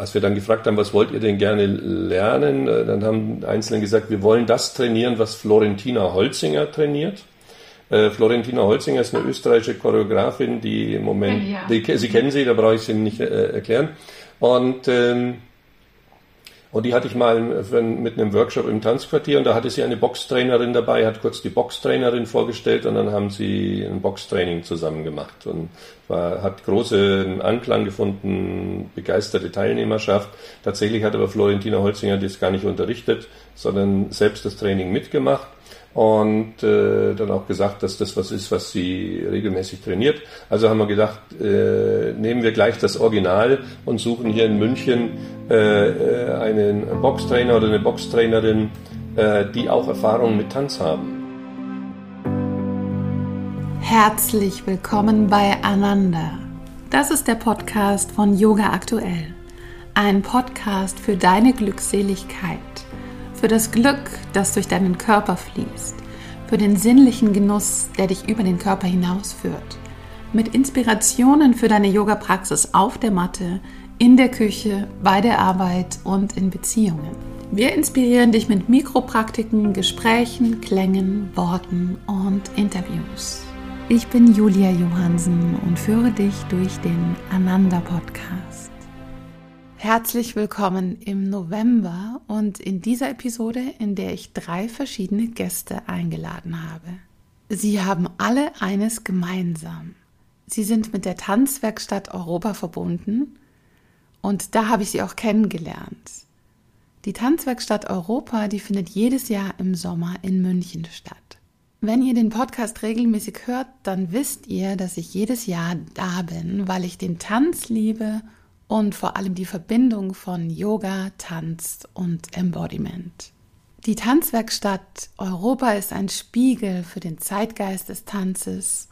als wir dann gefragt haben, was wollt ihr denn gerne lernen, äh, dann haben Einzelne gesagt, wir wollen das trainieren, was Florentina Holzinger trainiert. Äh, Florentina Holzinger ist eine österreichische Choreografin, die im Moment, ja. die, Sie kennen sie, da brauche ich sie nicht äh, erklären. Und ähm, und die hatte ich mal mit einem Workshop im Tanzquartier und da hatte sie eine Boxtrainerin dabei, hat kurz die Boxtrainerin vorgestellt und dann haben sie ein Boxtraining zusammen gemacht und war, hat großen Anklang gefunden, begeisterte Teilnehmerschaft. Tatsächlich hat aber Florentina Holzinger das gar nicht unterrichtet, sondern selbst das Training mitgemacht und äh, dann auch gesagt, dass das was ist, was sie regelmäßig trainiert. Also haben wir gedacht, äh, nehmen wir gleich das Original und suchen hier in München äh, äh einen Boxtrainer oder eine Boxtrainerin, äh, die auch Erfahrung mit Tanz haben. Herzlich willkommen bei Ananda. Das ist der Podcast von Yoga Aktuell. Ein Podcast für deine Glückseligkeit für das Glück, das durch deinen Körper fließt, für den sinnlichen Genuss, der dich über den Körper hinausführt, mit Inspirationen für deine Yoga-Praxis auf der Matte, in der Küche, bei der Arbeit und in Beziehungen. Wir inspirieren dich mit Mikropraktiken, Gesprächen, Klängen, Worten und Interviews. Ich bin Julia Johansen und führe dich durch den Ananda Podcast. Herzlich willkommen im November und in dieser Episode, in der ich drei verschiedene Gäste eingeladen habe. Sie haben alle eines gemeinsam. Sie sind mit der Tanzwerkstatt Europa verbunden und da habe ich sie auch kennengelernt. Die Tanzwerkstatt Europa, die findet jedes Jahr im Sommer in München statt. Wenn ihr den Podcast regelmäßig hört, dann wisst ihr, dass ich jedes Jahr da bin, weil ich den Tanz liebe und vor allem die Verbindung von Yoga, Tanz und Embodiment. Die Tanzwerkstatt Europa ist ein Spiegel für den Zeitgeist des Tanzes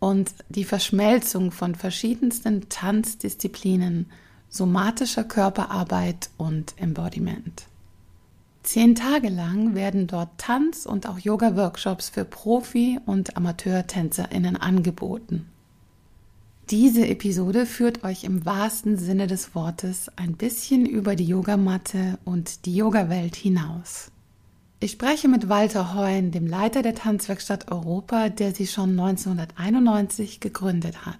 und die Verschmelzung von verschiedensten Tanzdisziplinen, somatischer Körperarbeit und Embodiment. Zehn Tage lang werden dort Tanz- und auch Yoga-Workshops für Profi- und Amateurtänzerinnen angeboten. Diese Episode führt euch im wahrsten Sinne des Wortes ein bisschen über die Yogamatte und die Yogawelt hinaus. Ich spreche mit Walter Heun, dem Leiter der Tanzwerkstatt Europa, der sie schon 1991 gegründet hat.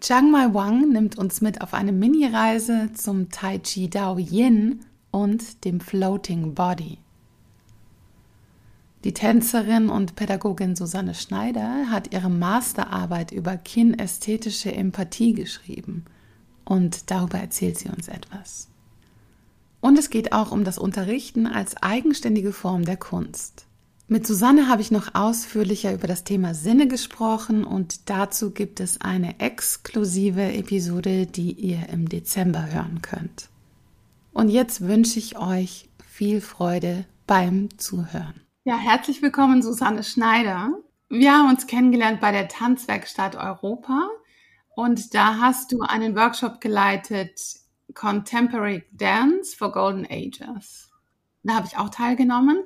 Chiang Mai Wang nimmt uns mit auf eine Mini-Reise zum Tai Chi Dao Yin und dem Floating Body. Die Tänzerin und Pädagogin Susanne Schneider hat ihre Masterarbeit über kinästhetische Empathie geschrieben und darüber erzählt sie uns etwas. Und es geht auch um das Unterrichten als eigenständige Form der Kunst. Mit Susanne habe ich noch ausführlicher über das Thema Sinne gesprochen und dazu gibt es eine exklusive Episode, die ihr im Dezember hören könnt. Und jetzt wünsche ich euch viel Freude beim Zuhören. Ja, herzlich willkommen, Susanne Schneider. Wir haben uns kennengelernt bei der Tanzwerkstatt Europa und da hast du einen Workshop geleitet, Contemporary Dance for Golden Ages. Da habe ich auch teilgenommen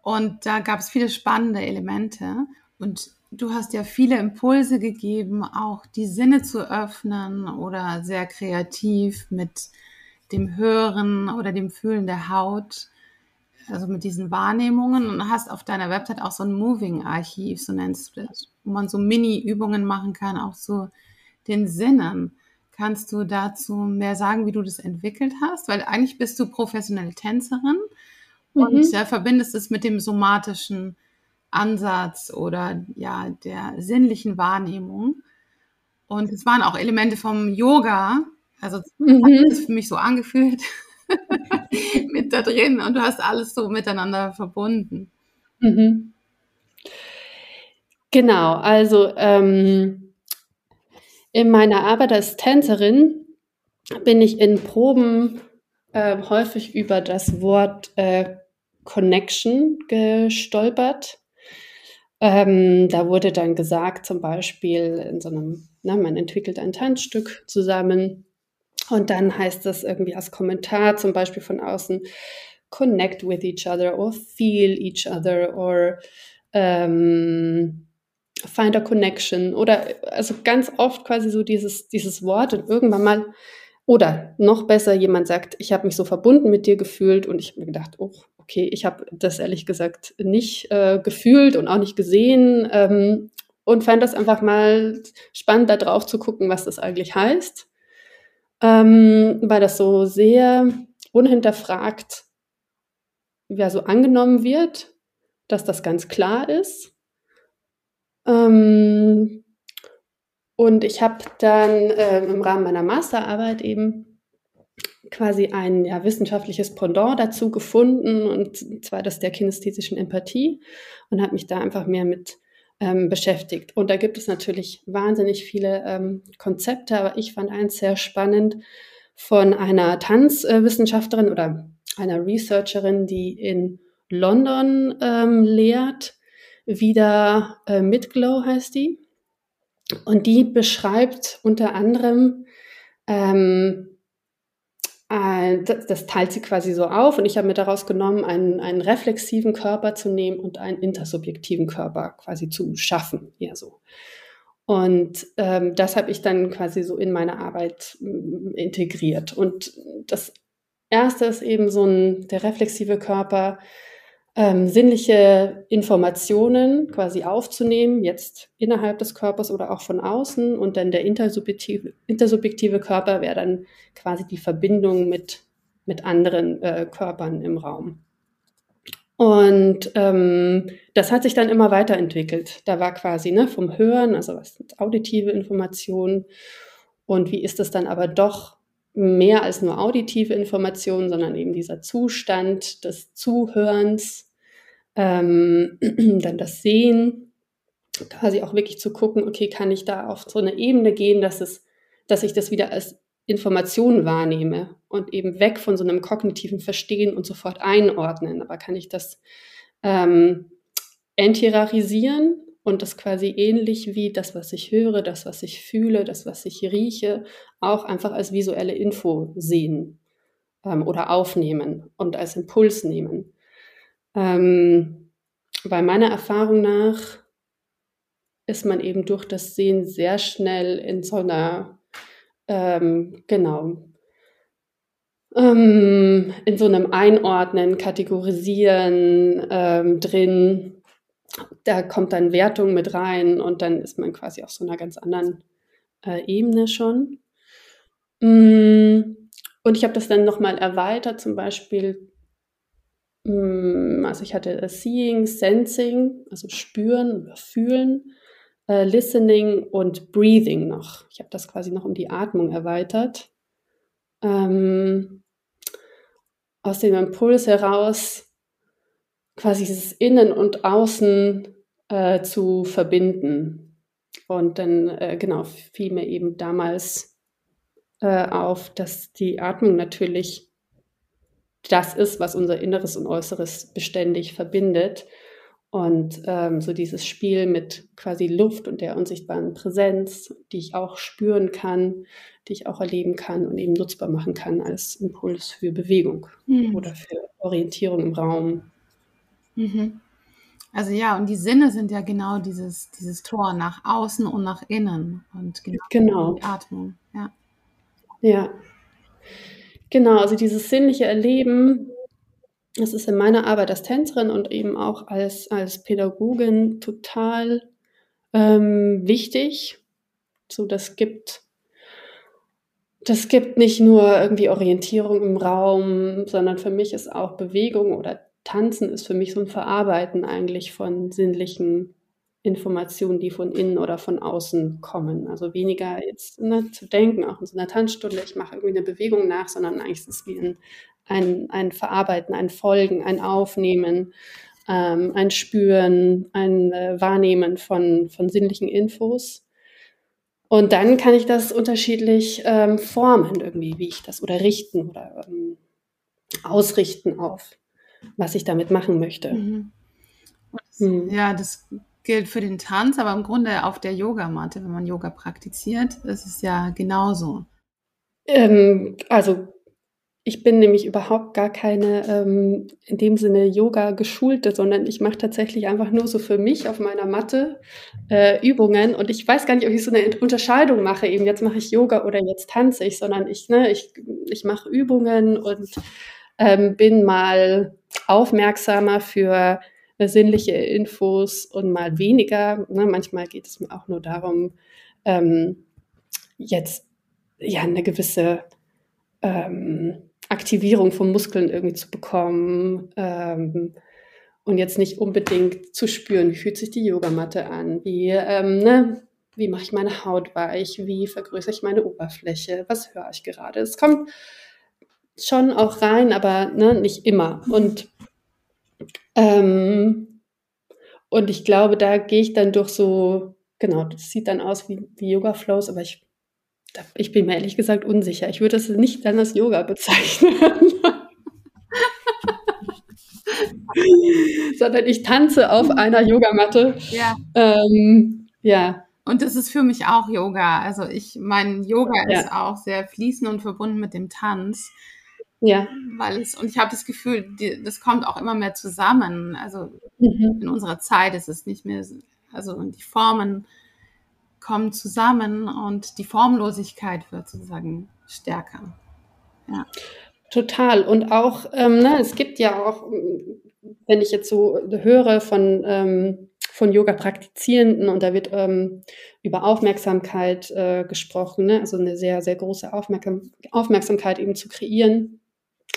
und da gab es viele spannende Elemente und du hast ja viele Impulse gegeben, auch die Sinne zu öffnen oder sehr kreativ mit dem Hören oder dem Fühlen der Haut also mit diesen Wahrnehmungen und hast auf deiner Website auch so ein Moving-Archiv, so nennst du das, wo man so Mini-Übungen machen kann, auch so den Sinnen. Kannst du dazu mehr sagen, wie du das entwickelt hast? Weil eigentlich bist du professionelle Tänzerin mhm. und äh, verbindest es mit dem somatischen Ansatz oder ja der sinnlichen Wahrnehmung. Und es waren auch Elemente vom Yoga. Also mhm. hat es für mich so angefühlt. da drin und du hast alles so miteinander verbunden. Mhm. Genau, also ähm, in meiner Arbeit als Tänzerin bin ich in Proben äh, häufig über das Wort äh, Connection gestolpert. Ähm, da wurde dann gesagt, zum Beispiel in so einem, na, man entwickelt ein Tanzstück zusammen und dann heißt das irgendwie als Kommentar zum Beispiel von außen, connect with each other or feel each other or ähm, find a connection. Oder also ganz oft quasi so dieses, dieses Wort und irgendwann mal oder noch besser, jemand sagt, ich habe mich so verbunden mit dir gefühlt. Und ich habe mir gedacht, oh, okay, ich habe das ehrlich gesagt nicht äh, gefühlt und auch nicht gesehen ähm, und fand das einfach mal spannend, da drauf zu gucken, was das eigentlich heißt, ähm, weil das so sehr unhinterfragt ja, so angenommen wird, dass das ganz klar ist. Ähm, und ich habe dann äh, im Rahmen meiner Masterarbeit eben quasi ein ja, wissenschaftliches Pendant dazu gefunden, und zwar das der kinästhetischen Empathie, und habe mich da einfach mehr mit ähm, beschäftigt. Und da gibt es natürlich wahnsinnig viele ähm, Konzepte, aber ich fand eins sehr spannend von einer Tanzwissenschaftlerin oder einer Researcherin, die in London ähm, lehrt. Wieder äh, Midglow heißt die. Und die beschreibt unter anderem, ähm, äh, das, das, teilt sie quasi so auf und ich habe mir daraus genommen, einen, einen reflexiven Körper zu nehmen und einen intersubjektiven Körper quasi zu schaffen, eher so. Und ähm, das habe ich dann quasi so in meine Arbeit mm, integriert. Und das erste ist eben so ein, der reflexive Körper, ähm, sinnliche Informationen quasi aufzunehmen, jetzt innerhalb des Körpers oder auch von außen. Und dann der intersubjektive, intersubjektive Körper wäre dann quasi die Verbindung mit, mit anderen äh, Körpern im Raum. Und ähm, das hat sich dann immer weiterentwickelt. Da war quasi ne, vom Hören, also was sind auditive Informationen und wie ist das dann aber doch mehr als nur auditive Informationen, sondern eben dieser Zustand des Zuhörens, ähm, dann das Sehen, quasi auch wirklich zu gucken, okay, kann ich da auf so eine Ebene gehen, dass es, dass ich das wieder als Information wahrnehme und eben weg von so einem kognitiven Verstehen und sofort einordnen. Aber kann ich das ähm, enthierarisieren und das quasi ähnlich wie das, was ich höre, das, was ich fühle, das, was ich rieche, auch einfach als visuelle Info sehen ähm, oder aufnehmen und als Impuls nehmen. Ähm, weil meiner Erfahrung nach ist man eben durch das Sehen sehr schnell in so einer, ähm, genau, ähm, in so einem Einordnen, Kategorisieren ähm, drin, da kommt dann Wertung mit rein und dann ist man quasi auf so einer ganz anderen äh, Ebene schon. Mm, und ich habe das dann nochmal erweitert, zum Beispiel, mm, also ich hatte Seeing, Sensing, also spüren oder fühlen, äh, Listening und Breathing noch. Ich habe das quasi noch um die Atmung erweitert. Ähm, aus dem Impuls heraus quasi dieses Innen und Außen äh, zu verbinden. Und dann, äh, genau, fiel mir eben damals äh, auf, dass die Atmung natürlich das ist, was unser Inneres und Äußeres beständig verbindet. Und ähm, so dieses Spiel mit quasi Luft und der unsichtbaren Präsenz, die ich auch spüren kann, die ich auch erleben kann und eben nutzbar machen kann als Impuls für Bewegung mhm. oder für Orientierung im Raum. Mhm. Also ja, und die Sinne sind ja genau dieses, dieses Tor nach außen und nach innen und genau, genau. die Atmung. Ja. ja. Genau, also dieses sinnliche Erleben, das ist in meiner Arbeit als Tänzerin und eben auch als, als Pädagogin total ähm, wichtig. So, das gibt, das gibt nicht nur irgendwie Orientierung im Raum, sondern für mich ist auch Bewegung oder Tanzen ist für mich so ein Verarbeiten eigentlich von sinnlichen Informationen, die von innen oder von außen kommen. Also weniger jetzt ne, zu denken, auch in so einer Tanzstunde, ich mache irgendwie eine Bewegung nach, sondern eigentlich ist es wie ein, ein, ein Verarbeiten, ein Folgen, ein Aufnehmen, ähm, ein Spüren, ein äh, Wahrnehmen von, von sinnlichen Infos. Und dann kann ich das unterschiedlich ähm, formen, irgendwie, wie ich das oder richten oder ähm, ausrichten auf was ich damit machen möchte. Mhm. Mhm. Ja, das gilt für den Tanz, aber im Grunde auf der Yogamatte, wenn man Yoga praktiziert, ist es ja genauso. Ähm, also ich bin nämlich überhaupt gar keine ähm, in dem Sinne Yoga geschulte, sondern ich mache tatsächlich einfach nur so für mich auf meiner Matte äh, Übungen und ich weiß gar nicht, ob ich so eine Unterscheidung mache, eben jetzt mache ich Yoga oder jetzt tanze ich, sondern ich, ne, ich, ich mache Übungen und ähm, bin mal aufmerksamer für äh, sinnliche Infos und mal weniger. Ne? Manchmal geht es mir auch nur darum, ähm, jetzt ja eine gewisse ähm, Aktivierung von Muskeln irgendwie zu bekommen ähm, und jetzt nicht unbedingt zu spüren, wie fühlt sich die Yogamatte an, wie, ähm, ne, wie mache ich meine Haut weich, wie vergrößere ich meine Oberfläche, was höre ich gerade. Es kommt schon auch rein, aber ne, nicht immer. Und, ähm, und ich glaube, da gehe ich dann durch so, genau, das sieht dann aus wie, wie Yoga-Flows, aber ich ich bin mir ehrlich gesagt unsicher. Ich würde das nicht dann als Yoga bezeichnen. Sondern ich tanze auf einer Yogamatte. Ja. Ähm, ja. Und das ist für mich auch Yoga. Also ich, mein Yoga ja. ist auch sehr fließend und verbunden mit dem Tanz. Ja. Weil es, und ich habe das Gefühl, die, das kommt auch immer mehr zusammen. Also mhm. in unserer Zeit ist es nicht mehr, also die Formen kommen zusammen und die Formlosigkeit wird sozusagen stärker. Ja. Total. Und auch, ähm, ne, es gibt ja auch, wenn ich jetzt so höre von, ähm, von Yoga-Praktizierenden und da wird ähm, über Aufmerksamkeit äh, gesprochen, ne? also eine sehr, sehr große Aufmerksam Aufmerksamkeit eben zu kreieren,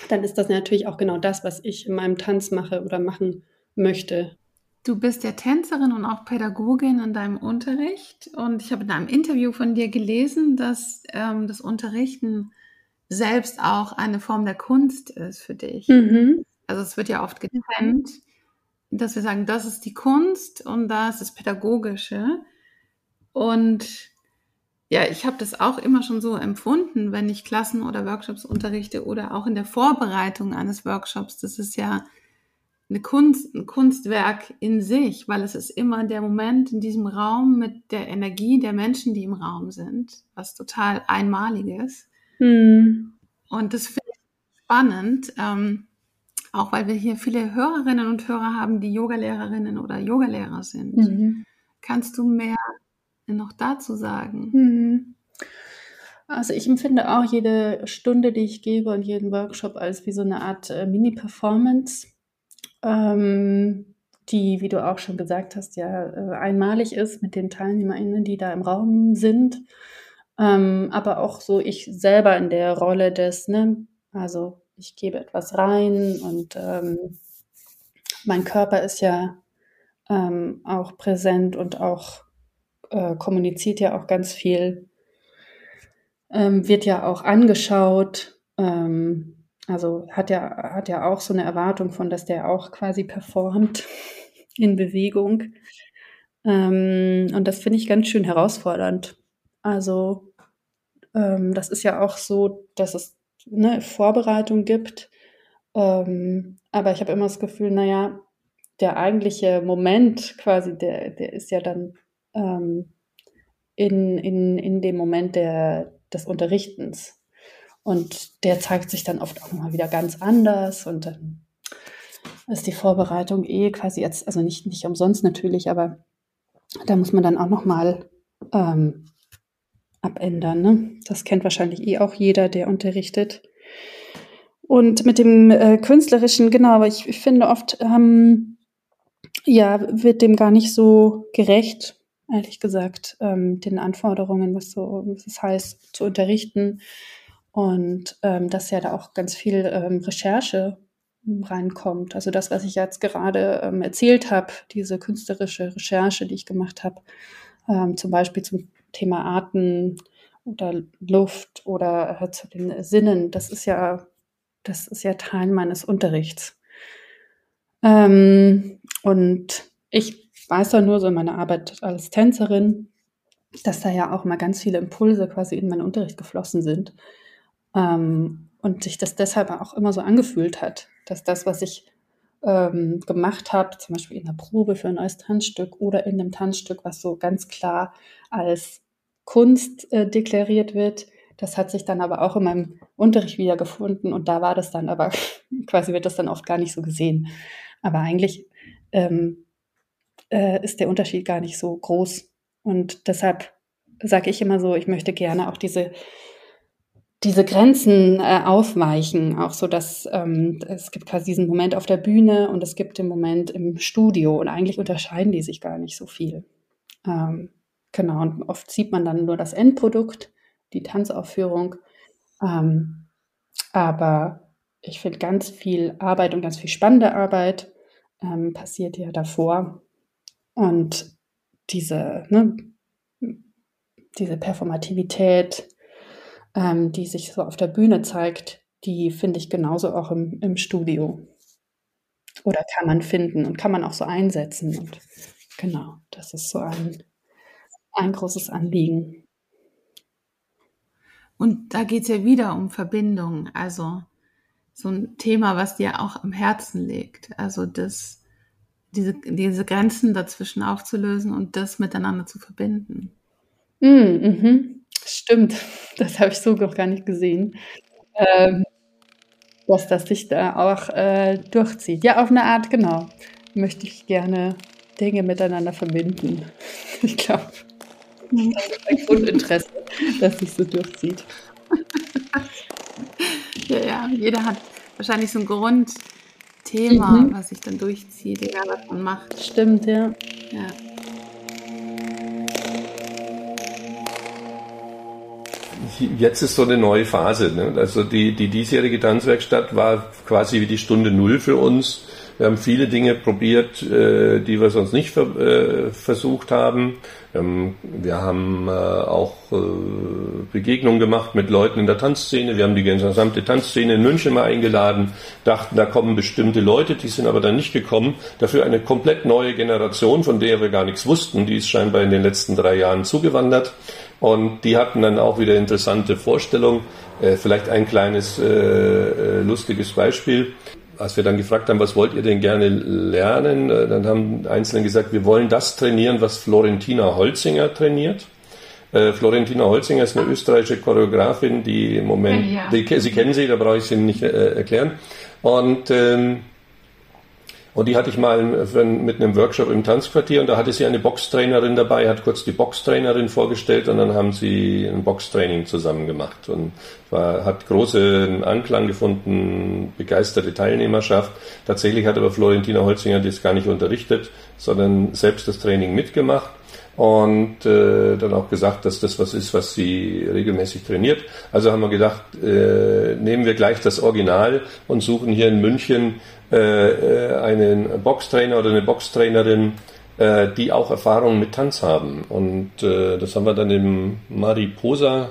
dann ist das natürlich auch genau das, was ich in meinem Tanz mache oder machen möchte. Du bist ja Tänzerin und auch Pädagogin in deinem Unterricht. Und ich habe in einem Interview von dir gelesen, dass ähm, das Unterrichten selbst auch eine Form der Kunst ist für dich. Mhm. Also es wird ja oft getrennt, dass wir sagen, das ist die Kunst und das ist das Pädagogische. Und ja, ich habe das auch immer schon so empfunden, wenn ich Klassen oder Workshops unterrichte oder auch in der Vorbereitung eines Workshops. Das ist ja eine Kunst, ein Kunstwerk in sich, weil es ist immer der Moment in diesem Raum mit der Energie der Menschen, die im Raum sind, was total einmaliges. Hm. Und das finde ich spannend, ähm, auch weil wir hier viele Hörerinnen und Hörer haben, die Yogalehrerinnen oder Yogalehrer sind. Mhm. Kannst du mehr noch dazu sagen? Mhm. Also ich empfinde auch jede Stunde, die ich gebe und jeden Workshop als wie so eine Art äh, Mini-Performance ähm, die, wie du auch schon gesagt hast, ja äh, einmalig ist mit den TeilnehmerInnen, die da im Raum sind. Ähm, aber auch so ich selber in der Rolle des, ne, also ich gebe etwas rein und ähm, mein Körper ist ja ähm, auch präsent und auch äh, kommuniziert ja auch ganz viel, ähm, wird ja auch angeschaut. Ähm, also hat ja, hat ja auch so eine Erwartung von, dass der auch quasi performt in Bewegung. Ähm, und das finde ich ganz schön herausfordernd. Also ähm, das ist ja auch so, dass es eine Vorbereitung gibt. Ähm, aber ich habe immer das Gefühl, naja, der eigentliche Moment quasi, der, der ist ja dann ähm, in, in, in dem Moment der, des Unterrichtens. Und der zeigt sich dann oft auch nochmal wieder ganz anders und dann ist die Vorbereitung eh quasi jetzt, also nicht, nicht umsonst natürlich, aber da muss man dann auch nochmal ähm, abändern. Ne? Das kennt wahrscheinlich eh auch jeder, der unterrichtet. Und mit dem äh, künstlerischen, genau, aber ich, ich finde oft, ähm, ja, wird dem gar nicht so gerecht, ehrlich gesagt, ähm, den Anforderungen, was so, was es heißt, zu unterrichten. Und ähm, dass ja da auch ganz viel ähm, Recherche reinkommt. Also das, was ich jetzt gerade ähm, erzählt habe, diese künstlerische Recherche, die ich gemacht habe, ähm, zum Beispiel zum Thema Arten oder Luft oder äh, zu den Sinnen, das ist ja, das ist ja Teil meines Unterrichts. Ähm, und ich weiß da nur so in meiner Arbeit als Tänzerin, dass da ja auch mal ganz viele Impulse quasi in meinen Unterricht geflossen sind ähm, und sich das deshalb auch immer so angefühlt hat, dass das, was ich ähm, gemacht habe, zum Beispiel in der Probe für ein neues Tanzstück oder in einem Tanzstück, was so ganz klar als Kunst äh, deklariert wird, Das hat sich dann aber auch in meinem Unterricht wiedergefunden und da war das dann aber, quasi wird das dann oft gar nicht so gesehen. Aber eigentlich ähm, äh, ist der Unterschied gar nicht so groß. Und deshalb sage ich immer so, ich möchte gerne auch diese diese Grenzen äh, aufweichen, auch so, dass ähm, es gibt quasi diesen Moment auf der Bühne und es gibt den Moment im Studio und eigentlich unterscheiden die sich gar nicht so viel. Ähm, genau, und oft sieht man dann nur das Endprodukt, die Tanzaufführung. Ähm, aber ich finde ganz viel Arbeit und ganz viel spannende Arbeit ähm, passiert ja davor. Und diese, ne, diese Performativität, ähm, die sich so auf der Bühne zeigt, die finde ich genauso auch im, im Studio. Oder kann man finden und kann man auch so einsetzen. Und genau, das ist so ein, ein großes Anliegen. Und da geht es ja wieder um Verbindung, also so ein Thema, was dir auch am Herzen liegt. Also das, diese, diese Grenzen dazwischen aufzulösen und das miteinander zu verbinden. Mm, mhm. Stimmt, das habe ich so noch gar nicht gesehen. Ähm, dass das sich da auch äh, durchzieht. Ja, auf eine Art, genau. Möchte ich gerne Dinge miteinander verbinden. Ich glaube, das ist ein Grundinteresse, dass sich so durchzieht. ja, ja, jeder hat wahrscheinlich so ein Grundthema, mhm. was sich dann durchzieht, egal was man macht. Stimmt, ja. ja. jetzt ist so eine neue Phase. Ne? Also die, die diesjährige Tanzwerkstatt war quasi wie die Stunde Null für uns. Wir haben viele Dinge probiert, äh, die wir sonst nicht ver äh, versucht haben. Ähm, wir haben äh, auch äh, Begegnungen gemacht mit Leuten in der Tanzszene. Wir haben die gesamte Tanzszene in München mal eingeladen, dachten, da kommen bestimmte Leute, die sind aber dann nicht gekommen. Dafür eine komplett neue Generation, von der wir gar nichts wussten, die ist scheinbar in den letzten drei Jahren zugewandert. Und die hatten dann auch wieder interessante Vorstellungen. Äh, vielleicht ein kleines äh, lustiges Beispiel. Als wir dann gefragt haben, was wollt ihr denn gerne lernen, äh, dann haben Einzelne gesagt, wir wollen das trainieren, was Florentina Holzinger trainiert. Äh, Florentina Holzinger ist eine österreichische Choreografin, die im Moment, ja. die, Sie kennen sie, da brauche ich sie nicht äh, erklären. Und ähm, und die hatte ich mal mit einem Workshop im Tanzquartier und da hatte sie eine Boxtrainerin dabei, hat kurz die Boxtrainerin vorgestellt und dann haben sie ein Boxtraining zusammen gemacht und war, hat großen Anklang gefunden, begeisterte Teilnehmerschaft. Tatsächlich hat aber Florentina Holzinger das gar nicht unterrichtet, sondern selbst das Training mitgemacht und äh, dann auch gesagt, dass das was ist, was sie regelmäßig trainiert. Also haben wir gedacht, äh, nehmen wir gleich das Original und suchen hier in München äh, äh, einen Boxtrainer oder eine Boxtrainerin, äh, die auch Erfahrungen mit Tanz haben. Und äh, das haben wir dann im Mariposa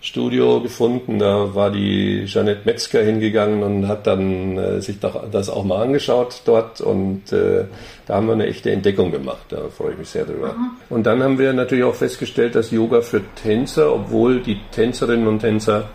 Studio gefunden. Da war die Jeanette Metzger hingegangen und hat dann äh, sich das auch mal angeschaut dort und äh, da haben wir eine echte Entdeckung gemacht. Da freue ich mich sehr drüber. Aha. Und dann haben wir natürlich auch festgestellt, dass Yoga für Tänzer, obwohl die Tänzerinnen und Tänzer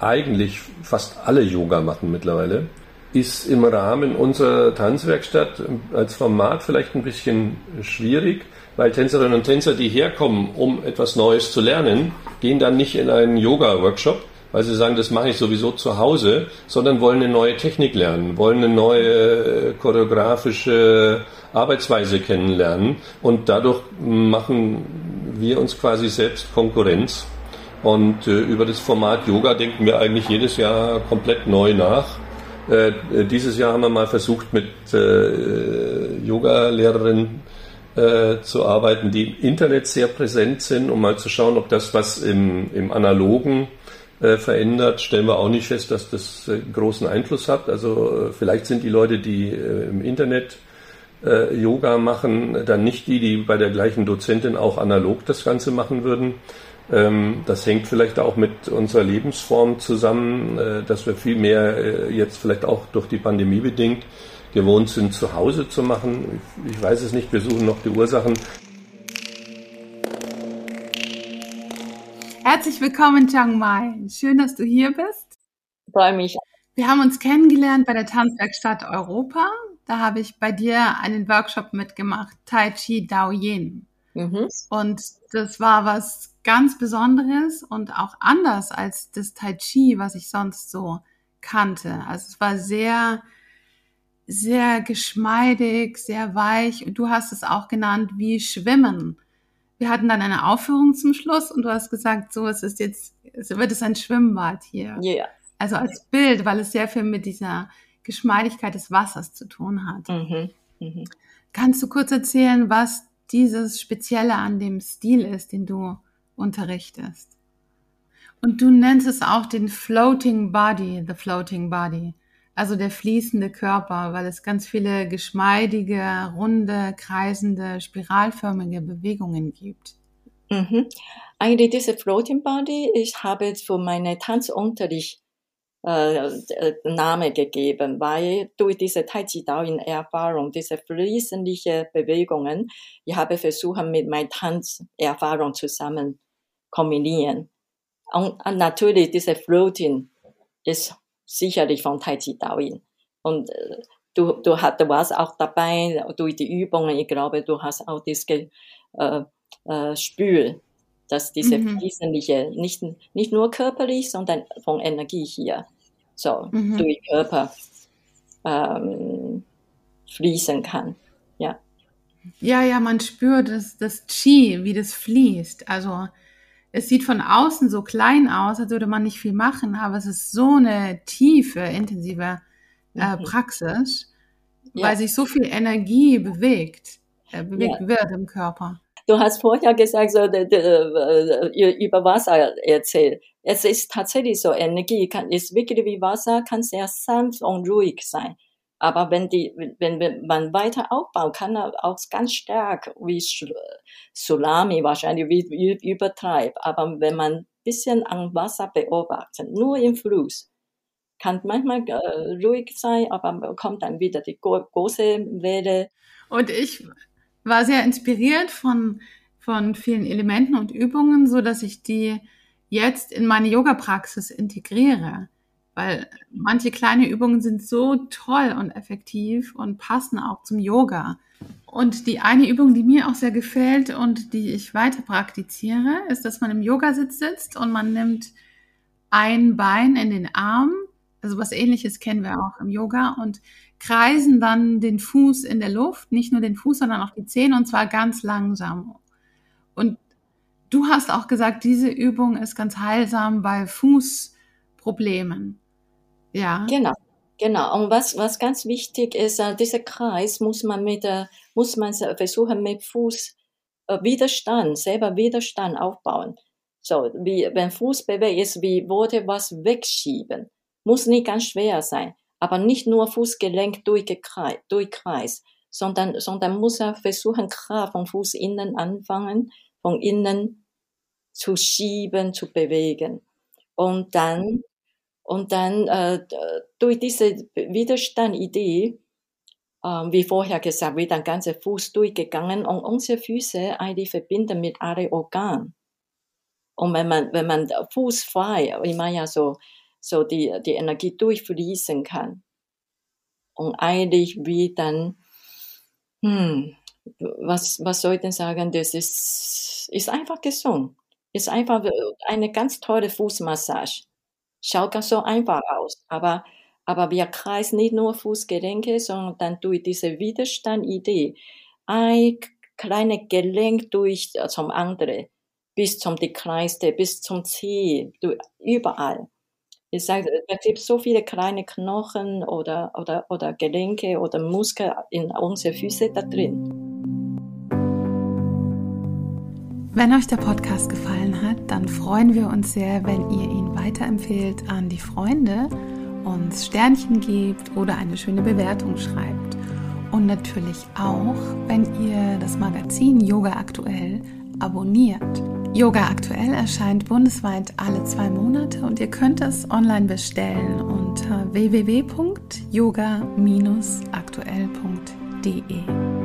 eigentlich fast alle Yoga machen mittlerweile, ist im Rahmen unserer Tanzwerkstatt als Format vielleicht ein bisschen schwierig, weil Tänzerinnen und Tänzer, die herkommen, um etwas Neues zu lernen, gehen dann nicht in einen Yoga-Workshop, weil sie sagen, das mache ich sowieso zu Hause, sondern wollen eine neue Technik lernen, wollen eine neue äh, choreografische Arbeitsweise kennenlernen und dadurch machen wir uns quasi selbst Konkurrenz. Und äh, über das Format Yoga denken wir eigentlich jedes Jahr komplett neu nach äh, dieses Jahr haben wir mal versucht, mit äh, Yoga-Lehrerinnen äh, zu arbeiten, die im Internet sehr präsent sind, um mal zu schauen, ob das was im, im Analogen äh, verändert. Stellen wir auch nicht fest, dass das äh, großen Einfluss hat. Also äh, vielleicht sind die Leute, die im Internet Yoga machen, dann nicht die, die bei der gleichen Dozentin auch analog das Ganze machen würden. Ähm, das hängt vielleicht auch mit unserer Lebensform zusammen, äh, dass wir viel mehr äh, jetzt vielleicht auch durch die Pandemie bedingt gewohnt sind, zu Hause zu machen. Ich weiß es nicht, wir suchen noch die Ursachen. Herzlich willkommen, Chiang Mai. Schön, dass du hier bist. Ich freue mich. Wir haben uns kennengelernt bei der Tanzwerkstatt Europa. Da habe ich bei dir einen Workshop mitgemacht, Tai Chi Dao Yin. Mhm. Und das war was ganz Besonderes und auch anders als das Tai Chi, was ich sonst so kannte. Also es war sehr, sehr geschmeidig, sehr weich und du hast es auch genannt wie Schwimmen. Wir hatten dann eine Aufführung zum Schluss und du hast gesagt, so es ist jetzt, so wird es ein Schwimmbad hier. Ja. Yeah. Also als Bild, weil es sehr viel mit dieser Geschmeidigkeit des Wassers zu tun hat. Mhm. Mhm. Kannst du kurz erzählen, was dieses Spezielle an dem Stil ist, den du unterrichtest? Und du nennst es auch den Floating Body, the Floating Body, also der fließende Körper, weil es ganz viele geschmeidige, runde, kreisende, spiralförmige Bewegungen gibt. Mhm. Eigentlich diese Floating Body, ich habe es für meine Tanzunterricht äh, äh, Name gegeben, weil durch diese Tai Chi Dao in Erfahrung, diese fließende Bewegungen, ich habe versucht, mit meiner Tanzerfahrung zusammen kombinieren. Und natürlich, diese Floating ist sicherlich von Tai Chi Dao in. Und äh, du, du, hat, du warst auch dabei durch die Übungen. Ich glaube, du hast auch das äh, äh, Spül dass diese mhm. fließende, nicht, nicht nur körperlich, sondern von Energie hier, so mhm. durch Körper ähm, fließen kann. Ja. Ja, ja, man spürt das, das Qi, wie das fließt. Also es sieht von außen so klein aus, als würde man nicht viel machen, aber es ist so eine tiefe, intensive äh, mhm. Praxis, ja. weil sich so viel Energie bewegt, äh, bewegt ja. wird im Körper. Du hast vorher gesagt, so, de, über Wasser erzählt. Es ist tatsächlich so, Energie kann, ist wirklich wie Wasser, kann sehr sanft und ruhig sein. Aber wenn die, wenn man weiter aufbaut, kann er auch ganz stark wie Tsunami wahrscheinlich wie übertreibt. Aber wenn man ein bisschen an Wasser beobachtet, nur im Fluss, kann manchmal äh, ruhig sein, aber kommt dann wieder die große Welle. Und ich war sehr inspiriert von, von vielen Elementen und Übungen, so dass ich die jetzt in meine Yoga-Praxis integriere. Weil manche kleine Übungen sind so toll und effektiv und passen auch zum Yoga. Und die eine Übung, die mir auch sehr gefällt und die ich weiter praktiziere, ist, dass man im Yogasitz sitzt und man nimmt ein Bein in den Arm. Also was ähnliches kennen wir auch im Yoga und kreisen dann den Fuß in der Luft, nicht nur den Fuß, sondern auch die Zehen und zwar ganz langsam. Und du hast auch gesagt, diese Übung ist ganz heilsam bei Fußproblemen. Ja. Genau. Genau. Und was, was ganz wichtig ist, uh, dieser Kreis muss man mit, uh, muss man versuchen mit Fuß uh, Widerstand, selber Widerstand aufbauen. So, wie, wenn Fuß bewegt ist, wie wollte was wegschieben. Muss nicht ganz schwer sein aber nicht nur Fußgelenk durchkreist, sondern, sondern muss er versuchen, Kraft von Fuß innen anfangen, von innen zu schieben, zu bewegen. Und dann, und dann äh, durch diese Widerstandidee, äh, wie vorher gesagt, wird ein ganzer Fuß durchgegangen und unsere Füße eigentlich verbinden mit allen Organen. Und wenn man, wenn man Fuß frei, ich meine ja so, so die, die Energie durchfließen kann. Und eigentlich wie dann, hm, was, was soll ich denn sagen, das ist, ist einfach gesund. Ist einfach eine ganz tolle Fußmassage. Schaut ganz so einfach aus. Aber, aber wir kreisen nicht nur Fußgelenke, sondern durch diese Widerstandidee ein kleines Gelenk durch zum anderen, bis zum die kleinste, bis zum Ziel, überall. Ich sage, es gibt so viele kleine Knochen oder, oder, oder Gelenke oder Muskeln in unseren Füßen da drin. Wenn euch der Podcast gefallen hat, dann freuen wir uns sehr, wenn ihr ihn weiterempfehlt an die Freunde, uns Sternchen gebt oder eine schöne Bewertung schreibt. Und natürlich auch, wenn ihr das Magazin Yoga aktuell abonniert. Yoga aktuell erscheint bundesweit alle zwei Monate und ihr könnt es online bestellen unter www.yoga-aktuell.de.